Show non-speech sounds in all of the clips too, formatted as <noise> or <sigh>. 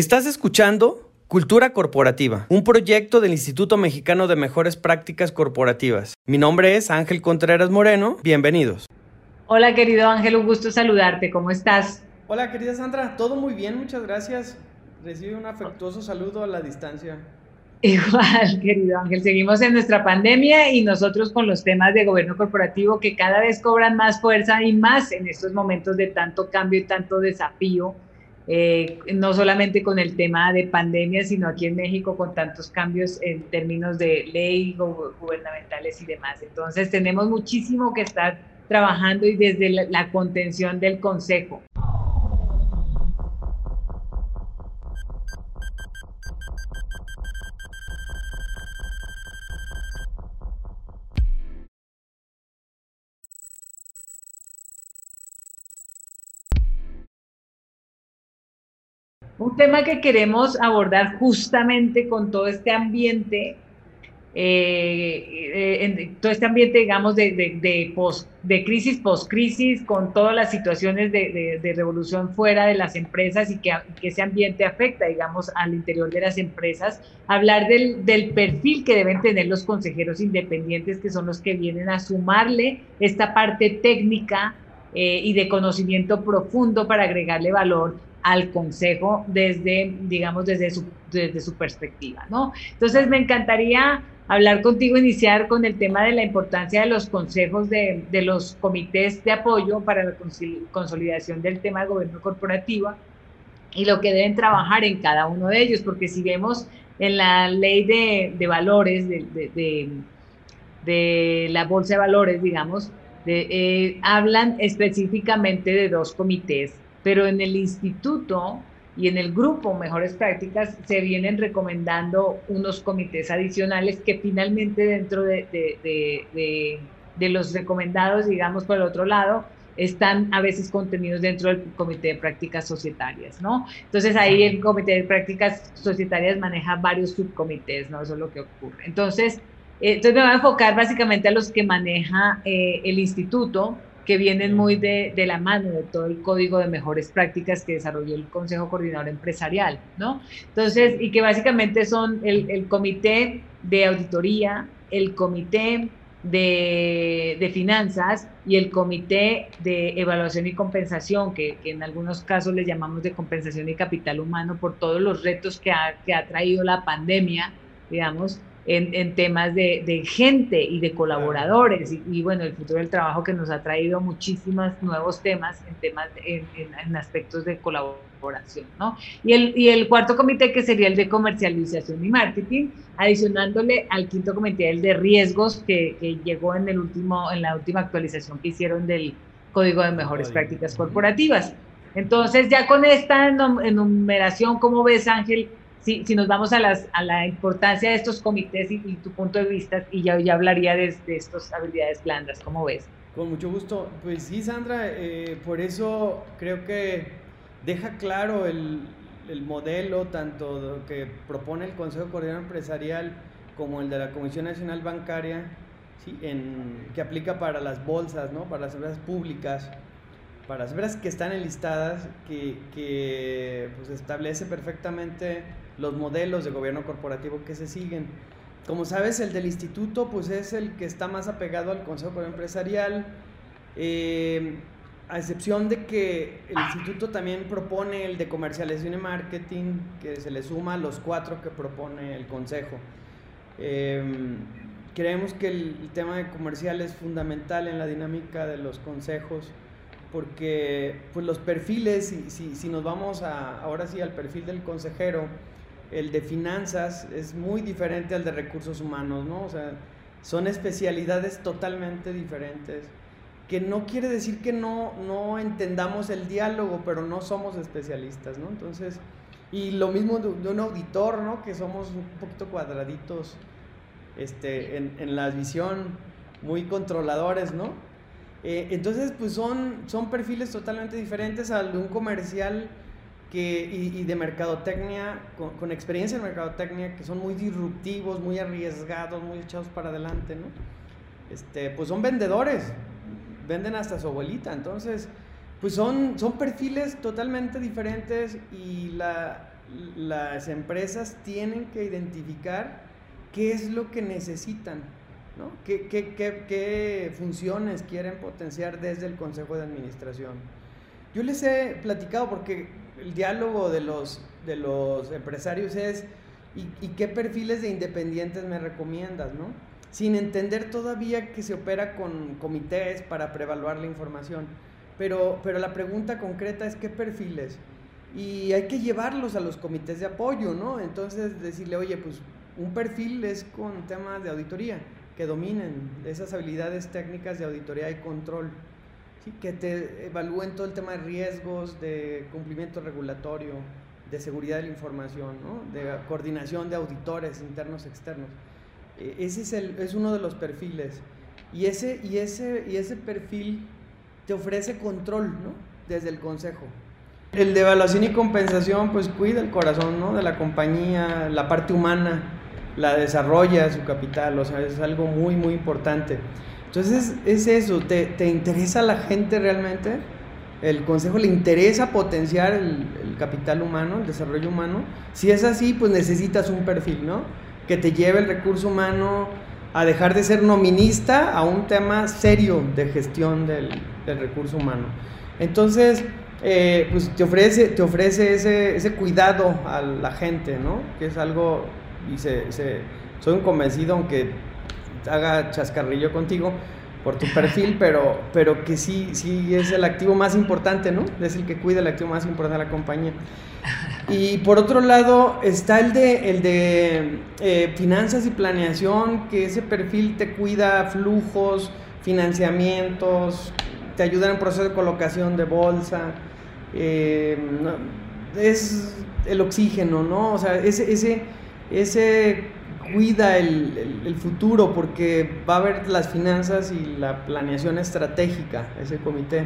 Estás escuchando Cultura Corporativa, un proyecto del Instituto Mexicano de Mejores Prácticas Corporativas. Mi nombre es Ángel Contreras Moreno. Bienvenidos. Hola, querido Ángel, un gusto saludarte. ¿Cómo estás? Hola, querida Sandra. Todo muy bien, muchas gracias. Recibe un afectuoso saludo a la distancia. <laughs> Igual, querido Ángel, seguimos en nuestra pandemia y nosotros con los temas de gobierno corporativo que cada vez cobran más fuerza y más en estos momentos de tanto cambio y tanto desafío, eh, no solamente con el tema de pandemia, sino aquí en México con tantos cambios en términos de ley gubernamentales y demás. Entonces tenemos muchísimo que estar trabajando y desde la contención del Consejo. Un tema que queremos abordar justamente con todo este ambiente, eh, todo este ambiente, digamos, de, de crisis post-crisis, con todas las situaciones de, revolución fuera de las empresas y que, ese ambiente afecta, digamos, al interior de las empresas. Hablar del, del perfil que deben tener los consejeros independientes, que son los que vienen a sumarle esta parte técnica eh, y de conocimiento profundo para agregarle valor al consejo desde, digamos, desde su, desde su perspectiva, ¿no? Entonces, me encantaría hablar contigo, iniciar con el tema de la importancia de los consejos de, de los comités de apoyo para la consolidación del tema de gobierno corporativo y lo que deben trabajar en cada uno de ellos, porque si vemos en la ley de, valores, de, de, de, la bolsa de valores, digamos, eh, hablan específicamente de dos comités pero en el instituto y en el grupo Mejores Prácticas se vienen recomendando unos comités adicionales que finalmente dentro de, de, de, los recomendados, digamos por el otro lado, están a veces contenidos dentro del Comité de Prácticas Societarias, ¿no? Entonces ahí el Comité de Prácticas Societarias maneja varios subcomités, ¿no? Eso es lo que ocurre. Entonces, eh, entonces me voy a enfocar básicamente a los que maneja eh, el instituto, que vienen muy de, de, la mano de todo el código de mejores prácticas que desarrolló el Consejo Coordinador Empresarial, ¿no? Entonces, y que básicamente son el, el comité de auditoría, el comité de, de, finanzas y el comité de evaluación y compensación, que, que, en algunos casos les llamamos de compensación y capital humano por todos los retos que ha, que ha traído la pandemia, digamos, en, temas de, gente y de colaboradores y, bueno, el futuro del trabajo que nos ha traído muchísimos nuevos temas en temas, en, aspectos de colaboración, ¿no? Y el, y el cuarto comité que sería el de comercialización y marketing, adicionándole al quinto comité el de riesgos que, que llegó en, el último, en la última actualización que hicieron del Código de Mejores Prácticas Corporativas. Entonces, ya con esta enumeración, ¿cómo ves, Ángel? Si, si nos vamos a, las, a la importancia de estos comités y, tu punto de vista, y ya, ya hablaría de, de estas habilidades blandas, ¿cómo ves? Con mucho gusto. Pues sí, Sandra, eh, por eso creo que deja claro el, el modelo, tanto que propone el Consejo Coordinador Empresarial como el de la Comisión Nacional Bancaria, ¿sí? en, que aplica para las bolsas, ¿no? para las empresas públicas, para las empresas que están enlistadas, que, que pues, establece perfectamente los modelos de gobierno corporativo que se siguen. Como sabes, el del instituto pues es el que está más apegado al Consejo Empresarial, eh, a excepción de que el instituto también propone el de comercialización y marketing, que se le suma a los cuatro que propone el Consejo. Eh, creemos que el, tema de comercial es fundamental en la dinámica de los consejos porque pues los perfiles, si, si nos vamos a, ahora sí al perfil del consejero, el de finanzas es muy diferente al de recursos humanos, ¿no? O sea, son especialidades totalmente diferentes, que no quiere decir que no, no entendamos el diálogo, pero no somos especialistas, ¿no? Entonces, y lo mismo de, un auditor, ¿no? Que somos un poquito cuadraditos este, en, en la visión, muy controladores, ¿no? Eh, entonces, pues son, son perfiles totalmente diferentes al de un comercial que, y, de mercadotecnia, con, experiencia en mercadotecnia, que son muy disruptivos, muy arriesgados, muy echados para adelante, ¿no? Este, pues son vendedores, venden hasta su abuelita, entonces, pues son, son perfiles totalmente diferentes y la, las empresas tienen que identificar qué es lo que necesitan, ¿no? ¿Qué, funciones quieren potenciar desde el Consejo de Administración. Yo les he platicado porque el diálogo de los, de los empresarios es ¿y, qué perfiles de independientes me recomiendas, no? Sin entender todavía que se opera con comités para prevaluar la información. Pero, pero la pregunta concreta es qué perfiles. Y hay que llevarlos a los comités de apoyo, ¿no? Entonces decirle, oye, pues un perfil es con temas de auditoría, que dominen esas habilidades técnicas de auditoría y control, ¿sí? que te evalúen todo el tema de riesgos, de cumplimiento regulatorio, de seguridad de la información, ¿no? de coordinación de auditores internos externos. E, ese es, el, es uno de los perfiles. Y ese, y, ese, y ese perfil te ofrece control ¿no? desde el consejo. El de evaluación y compensación, pues cuida el corazón ¿no? de la compañía, la parte humana, la desarrolla su capital, o sea, es algo muy, muy importante. Entonces, es eso, ¿te, te interesa la gente realmente? el consejo le interesa potenciar el, capital humano, el desarrollo humano. Si es así, pues necesitas un perfil, ¿no? Que te lleve el recurso humano a dejar de ser nominista a un tema serio de gestión del, recurso humano. Entonces, eh, pues te ofrece, te ofrece ese, ese, cuidado a la gente, ¿no? Que es algo, y se, soy un convencido, aunque haga chascarrillo contigo, por tu perfil, <laughs> pero, pero que sí, sí es el activo más importante, ¿no? Es el que cuida el activo más importante de la compañía. <laughs> Y por otro lado está el de, el de eh, finanzas y planeación, que ese perfil te cuida flujos, financiamientos, te ayuda en el proceso de colocación de bolsa. Eh, es el oxígeno, ¿no? O sea, ese, ese, ese cuida el, futuro porque va a haber las finanzas y la planeación estratégica, ese comité.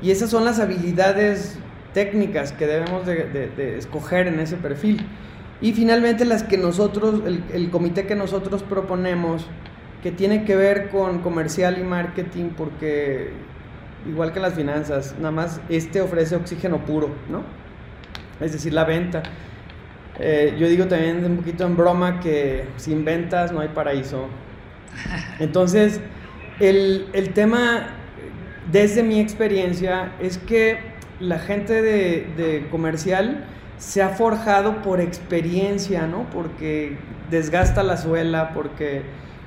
Y esas son las habilidades técnicas que debemos de, escoger en ese perfil. Y finalmente las que nosotros, el, el, comité que nosotros proponemos, que tiene que ver con comercial y marketing, porque igual que las finanzas, nada más este ofrece oxígeno puro, ¿no? Es decir, la venta. Eh, yo digo también un poquito en broma que sin ventas no hay paraíso. <laughs> Entonces, el, el tema, desde mi experiencia, es que la gente de, de, comercial se ha forjado por experiencia, ¿no? Porque desgasta la suela, porque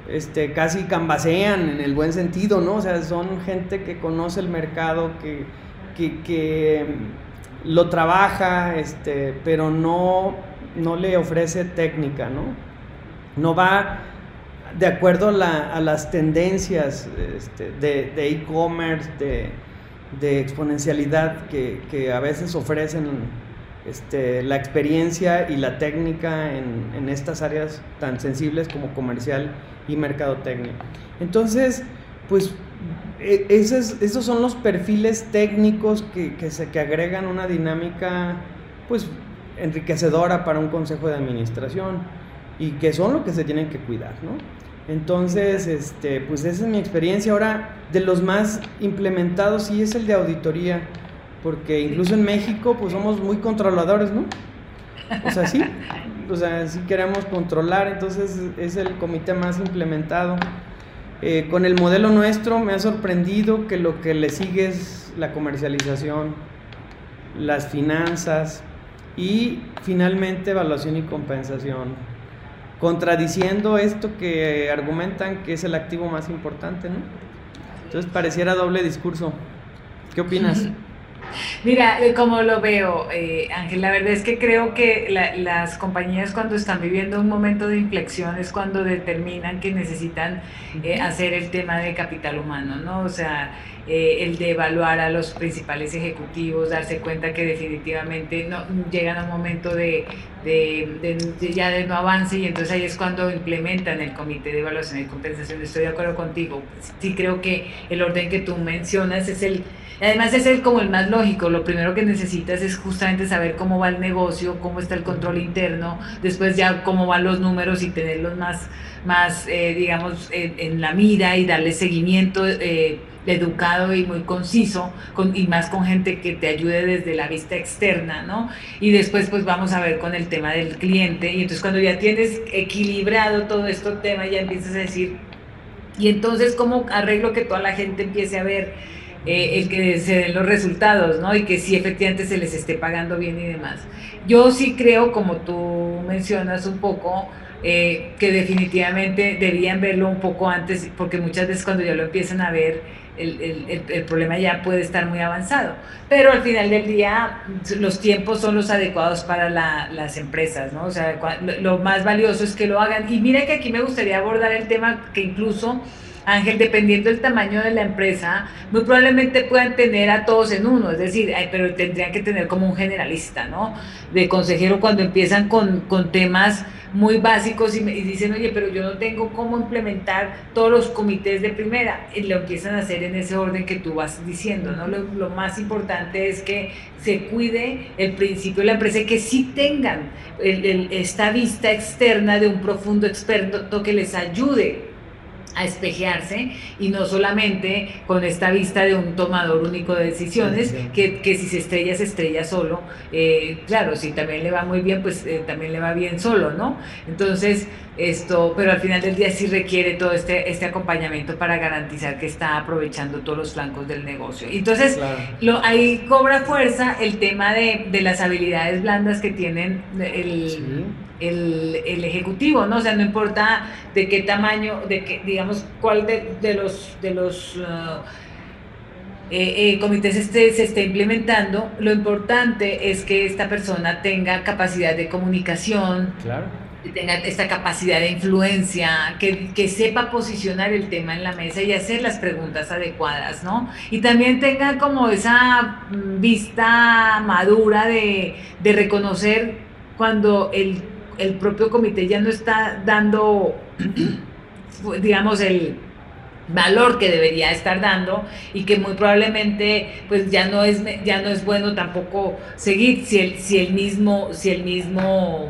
este, casi cambasean en el buen sentido, ¿no? O sea, son gente que conoce el mercado, que, que, que lo trabaja, este, pero no no le ofrece técnica, ¿no? No va de acuerdo a, las tendencias este, de e-commerce, de, exponencialidad que, a veces ofrecen este, la experiencia y la técnica en, estas áreas tan sensibles como comercial y mercadotecnia. Entonces, pues e, esos, esos son los perfiles técnicos que, que, se, que agregan una dinámica pues enriquecedora para un consejo de administración y que son lo que se tienen que cuidar, ¿no? Entonces, este, pues esa es mi experiencia. Ahora, de los más implementados sí es el de auditoría, porque incluso en México, pues somos muy controladores, ¿no? O sea, sí, o sea, sí queremos controlar, entonces es el comité más implementado. Eh, con el modelo nuestro me ha sorprendido que lo que le sigue es la comercialización, las finanzas, y finalmente evaluación y compensación, contradiciendo esto que argumentan que es el activo más importante, ¿no? Entonces pareciera doble discurso. ¿Qué opinas? <laughs> Mira, eh, como lo veo, eh, Ángel, la verdad es que creo que las compañías cuando están viviendo un momento de inflexión es cuando determinan que necesitan eh, hacer el tema de capital humano, ¿no? O sea, el de evaluar a los principales ejecutivos, darse cuenta que definitivamente no llegan a un momento de, de, ya de no avance y entonces ahí es cuando implementan el comité de evaluación y compensación. Estoy de acuerdo contigo. Sí creo que el orden que tú mencionas es el Además es el como el más lógico, lo primero que necesitas es justamente saber cómo va el negocio, cómo está el control interno, después ya cómo van los números y tenerlos más, más eh, digamos, en, la mira y darle seguimiento eh, educado y muy conciso con, y más con gente que te ayude desde la vista externa, ¿no? Y después pues vamos a ver con el tema del cliente y entonces cuando ya tienes equilibrado todo este tema ya empiezas a decir, y entonces cómo arreglo que toda la gente empiece a ver eh, el que se den los resultados, ¿no? Y que sí efectivamente se les esté pagando bien y demás. Yo sí creo, como tú mencionas un poco, eh, que definitivamente debían verlo un poco antes, porque muchas veces cuando ya lo empiezan a ver, el, el, el, problema ya puede estar muy avanzado. Pero al final del día, los tiempos son los adecuados para la, las empresas, ¿no? O sea, lo más valioso es que lo hagan. Y mira que aquí me gustaría abordar el tema que incluso Ángel, dependiendo del tamaño de la empresa, muy probablemente puedan tener a todos en uno, es decir, pero tendrían que tener como un generalista, ¿no? De consejero cuando empiezan con, con temas muy básicos y, me, dicen, oye, pero yo no tengo cómo implementar todos los comités de primera. Y lo empiezan a hacer en ese orden que tú vas diciendo, ¿no? Lo, lo más importante es que se cuide el principio de la empresa y que sí tengan esta vista externa de un profundo experto que les ayude a espejearse y no solamente con esta vista de un tomador único de decisiones, que, que, si se estrella, se estrella solo. Eh, claro, si también le va muy bien, pues eh, también le va bien solo, ¿no? Entonces, esto, pero al final del día sí requiere todo este, este acompañamiento para garantizar que está aprovechando todos los flancos del negocio. Entonces, lo, ahí cobra fuerza el tema de, de las habilidades blandas que tienen el el, el, ejecutivo, ¿no? O sea, no importa de qué tamaño, de qué, digamos, cuál de, de los, de los uh, eh, eh, comités este, se esté implementando, lo importante es que esta persona tenga capacidad de comunicación, claro. tenga esta capacidad de influencia, que, que, sepa posicionar el tema en la mesa y hacer las preguntas adecuadas, ¿no? Y también tenga como esa mm, vista madura de, de reconocer cuando el el propio comité ya no está dando, <clears throat> digamos, el valor que debería estar dando y que muy probablemente pues ya no es ya no es bueno tampoco seguir si el si el mismo si el mismo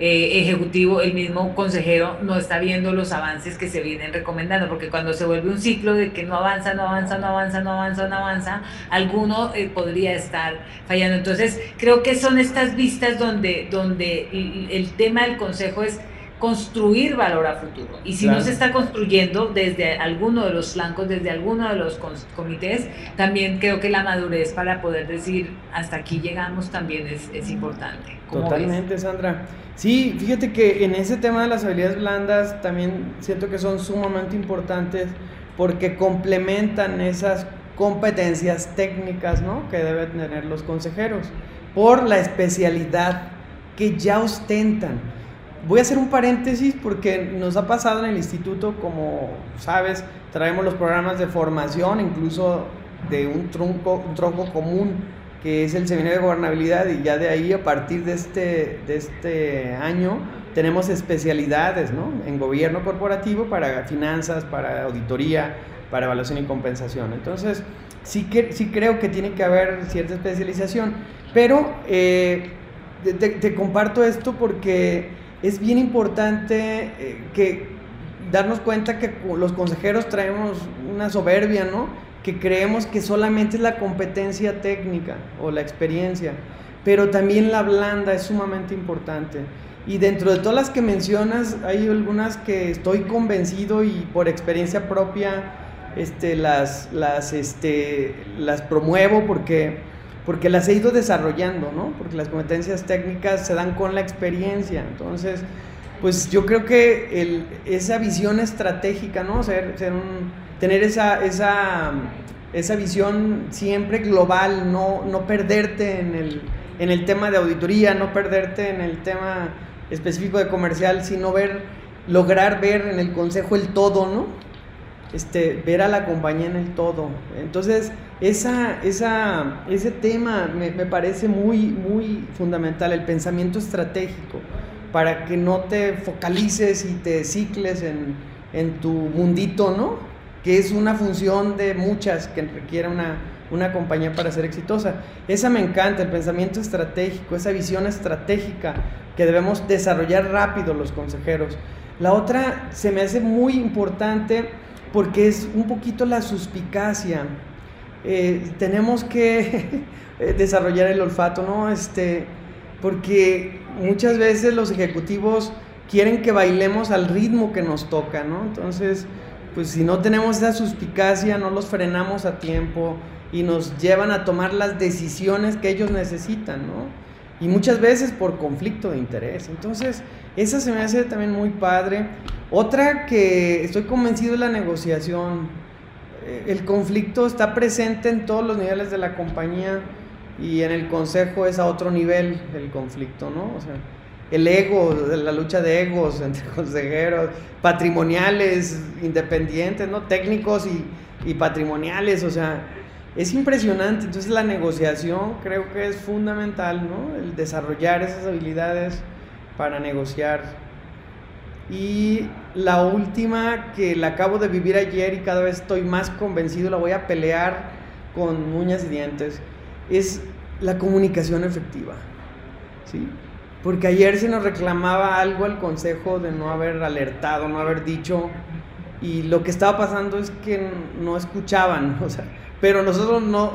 eh, ejecutivo, el mismo consejero no está viendo los avances que se vienen recomendando, porque cuando se vuelve un ciclo de que no avanza, no avanza, no avanza, no avanza, no avanza, alguno eh, podría estar fallando. Entonces, creo que son estas vistas donde, donde el tema del consejo es construir valor a futuro. Y si no se está construyendo desde alguno de los flancos, desde alguno de los comités, también creo que la madurez para poder decir hasta aquí llegamos también es, es importante. Totalmente, Sandra. Sí, fíjate que en ese tema de las habilidades blandas también siento que son sumamente importantes porque complementan esas competencias técnicas ¿no? que deben tener los consejeros por la especialidad que ya ostentan voy a hacer un paréntesis porque nos ha pasado en el instituto, como sabes, traemos los programas de formación, incluso de un tronco, un tronco común que es el seminario de gobernabilidad y ya de ahí a partir de este, de este año tenemos especialidades ¿no? en gobierno corporativo para finanzas, para auditoría, para evaluación y compensación. Entonces, sí, que, sí creo que tiene que haber cierta especialización, pero eh, te comparto esto porque es bien importante eh, que darnos cuenta que los consejeros traemos una soberbia, ¿no? Que creemos que solamente es la competencia técnica o la experiencia, pero también la blanda es sumamente importante. Y dentro de todas las que mencionas, hay algunas que estoy convencido y por experiencia propia este, las, las, este, las promuevo porque porque las he ido desarrollando, ¿no? Porque las competencias técnicas se dan con la experiencia. Entonces, pues yo creo que el, esa visión estratégica, ¿no? Ser, ser un, tener esa, esa, esa visión siempre global, no, no perderte en el, en el tema de auditoría, no perderte en el tema específico de comercial, sino ver, lograr ver en el consejo el todo, ¿no? Este, ver a la compañía en el todo. Entonces, esa, ese tema me, me, parece muy, muy fundamental, el pensamiento estratégico, para que no te focalices y te cicles en, en tu mundito, ¿no? Que es una función de muchas que requiere una, una compañía para ser exitosa. Esa me encanta, el pensamiento estratégico, esa visión estratégica que debemos desarrollar rápido los consejeros. La otra se me hace muy importante porque es un poquito la suspicacia. Eh, tenemos que <laughs> desarrollar el olfato, ¿no? Este, porque muchas veces los ejecutivos quieren que bailemos al ritmo que nos toca, ¿no? Entonces, pues si no tenemos esa suspicacia, no los frenamos a tiempo y nos llevan a tomar las decisiones que ellos necesitan, ¿no? Y muchas veces por conflicto de interés. Entonces, esa se me hace también muy padre. Otra que estoy convencido es la negociación. Eh, el conflicto está presente en todos los niveles de la compañía y en el consejo es a otro nivel el conflicto, ¿no? O sea, el ego, la lucha de egos <laughs> entre consejeros, patrimoniales, independientes, ¿no? Técnicos y, y patrimoniales, o sea, es impresionante. Entonces la negociación creo que es fundamental, ¿no? El desarrollar esas habilidades para negociar. Y la última que la acabo de vivir ayer y cada vez estoy más convencido, la voy a pelear con uñas y dientes, es la comunicación efectiva. ¿sí? Porque ayer se nos reclamaba algo al consejo de no haber alertado, no haber dicho, y lo que estaba pasando es que no escuchaban, <laughs> o sea, pero nosotros no,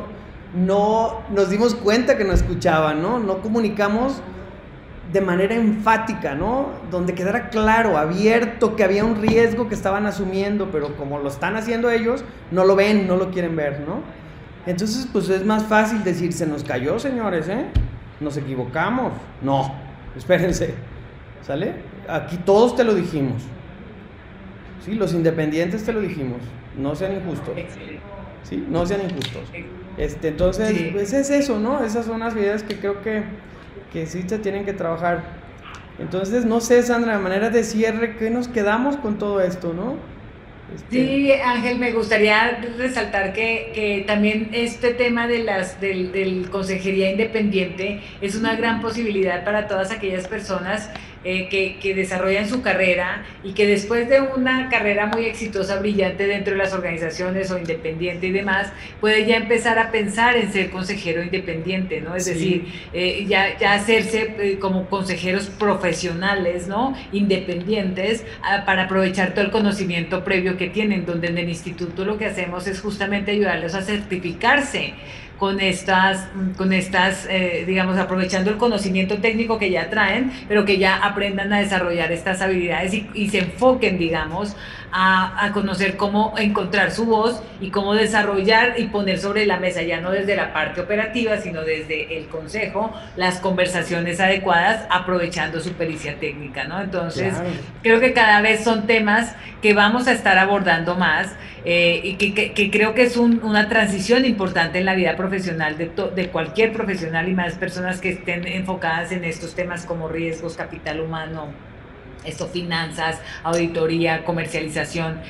no nos dimos cuenta que no escuchaban, ¿no? No comunicamos de manera enfática, ¿no? Donde quedara claro, abierto, que había un riesgo que estaban asumiendo, pero como lo están haciendo ellos, no lo ven, no lo quieren ver, ¿no? Entonces, pues es más fácil decir, se nos cayó, señores, ¿eh? Nos equivocamos. No, espérense, ¿sale? Aquí todos te lo dijimos. Sí, los independientes te lo dijimos. No sean injustos. ¿Sí? No sean injustos. Este, entonces, pues es eso, ¿no? Esas son las ideas que creo que, que sí se tienen que trabajar. Entonces, no sé, Sandra, de manera de cierre, ¿qué nos quedamos con todo esto, no? Este, sí, Ángel, me gustaría resaltar que, que también este tema de las del, del, consejería independiente es una gran posibilidad para todas aquellas personas eh, que, que, desarrollan su carrera y que después de una carrera muy exitosa, brillante dentro de las organizaciones o independiente y demás, puede ya empezar a pensar en ser consejero independiente, ¿no? Es decir, eh, ya, ya hacerse eh, como consejeros profesionales, ¿no? Independientes ah, para aprovechar todo el conocimiento previo que tienen, donde en el instituto lo que hacemos es justamente ayudarles a certificarse con estas, con estas eh, digamos, aprovechando el conocimiento técnico que ya traen, pero que ya aprendan a desarrollar estas habilidades y, y se enfoquen, digamos, a, conocer cómo encontrar su voz y cómo desarrollar y poner sobre la mesa, ya no desde la parte operativa, sino desde el consejo, las conversaciones adecuadas, aprovechando su pericia técnica, ¿no? Entonces, creo que cada vez son temas que vamos a estar abordando más eh, y que, creo que es una transición importante en la vida profesional de, de cualquier profesional y más personas que estén enfocadas en estos temas como riesgos, capital humano, esto finanzas, auditoría, comercialización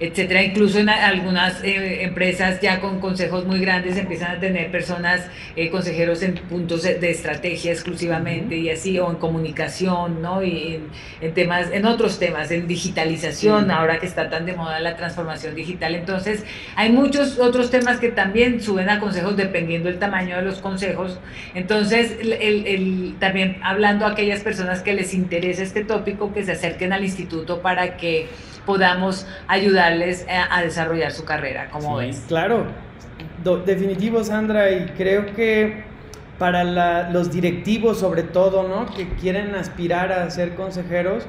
etcétera. Incluso en algunas eh, empresas ya con consejos muy grandes empiezan a tener personas, eh, consejeros en puntos de, estrategia exclusivamente y así, o en comunicación, ¿no? Y en, temas, en otros temas, en digitalización, ahora que está tan de moda la transformación digital. Entonces, hay muchos otros temas que también suben a consejos dependiendo del tamaño de los consejos. Entonces, el, también hablando a aquellas personas que les interesa este tópico, que se acerquen al instituto para que podamos ayudarles a, desarrollar su carrera, como ves. Claro, definitivo Sandra, y creo que para los directivos sobre todo, ¿no? Que quieren aspirar a ser consejeros,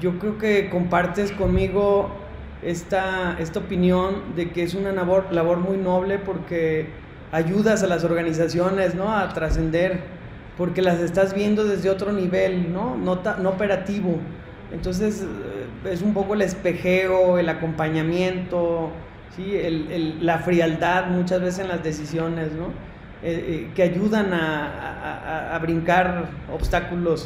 yo creo que compartes conmigo esta, esta opinión de que es una labor, labor muy noble porque ayudas a las organizaciones, ¿no? A trascender, porque las estás viendo desde otro nivel, ¿no? No, no operativo. Entonces, es un poco el espejeo, el acompañamiento, ¿sí? la frialdad muchas veces en las decisiones, ¿no? Eh, eh, que ayudan a, brincar obstáculos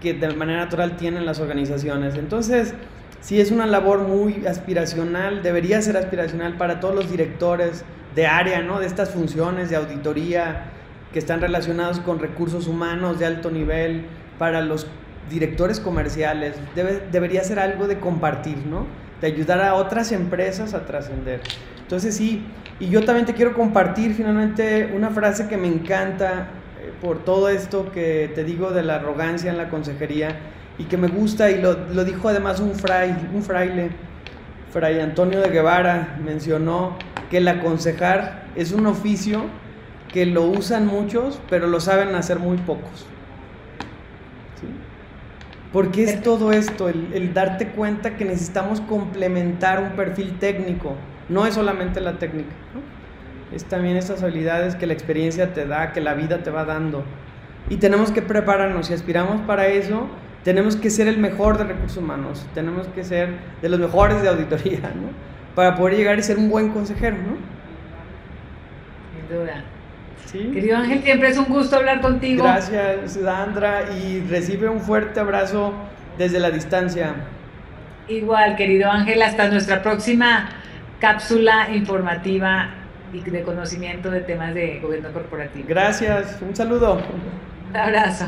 que de manera natural tienen las organizaciones. Entonces, sí es una labor muy aspiracional, debería ser aspiracional para todos los directores de área, ¿no? De estas funciones de auditoría que están relacionados con recursos humanos de alto nivel, para los directores comerciales, debe, debería ser algo de compartir, ¿no? De ayudar a otras empresas a trascender. Entonces sí, y yo también te quiero compartir finalmente una frase que me encanta eh, por todo esto que te digo de la arrogancia en la consejería y que me gusta y lo, lo dijo además un, un fraile. Fray Antonio de Guevara mencionó que el aconsejar es un oficio que lo usan muchos, pero lo saben hacer muy pocos. Porque es todo esto, el, darte cuenta que necesitamos complementar un perfil técnico, no es solamente la técnica, es también esas habilidades que la experiencia te da, que la vida te va dando. Y tenemos que prepararnos, si aspiramos para eso, tenemos que ser el mejor de recursos humanos, tenemos que ser de los mejores de auditoría, ¿no? Para poder llegar y ser un buen consejero, ¿no? Sin duda. Querido Ángel, siempre es un gusto hablar contigo. Gracias, Sandra, y recibe un fuerte abrazo desde la distancia. Igual, querido Ángel, hasta nuestra próxima cápsula informativa y de conocimiento de temas de gobierno corporativo. Gracias, un saludo. Un abrazo.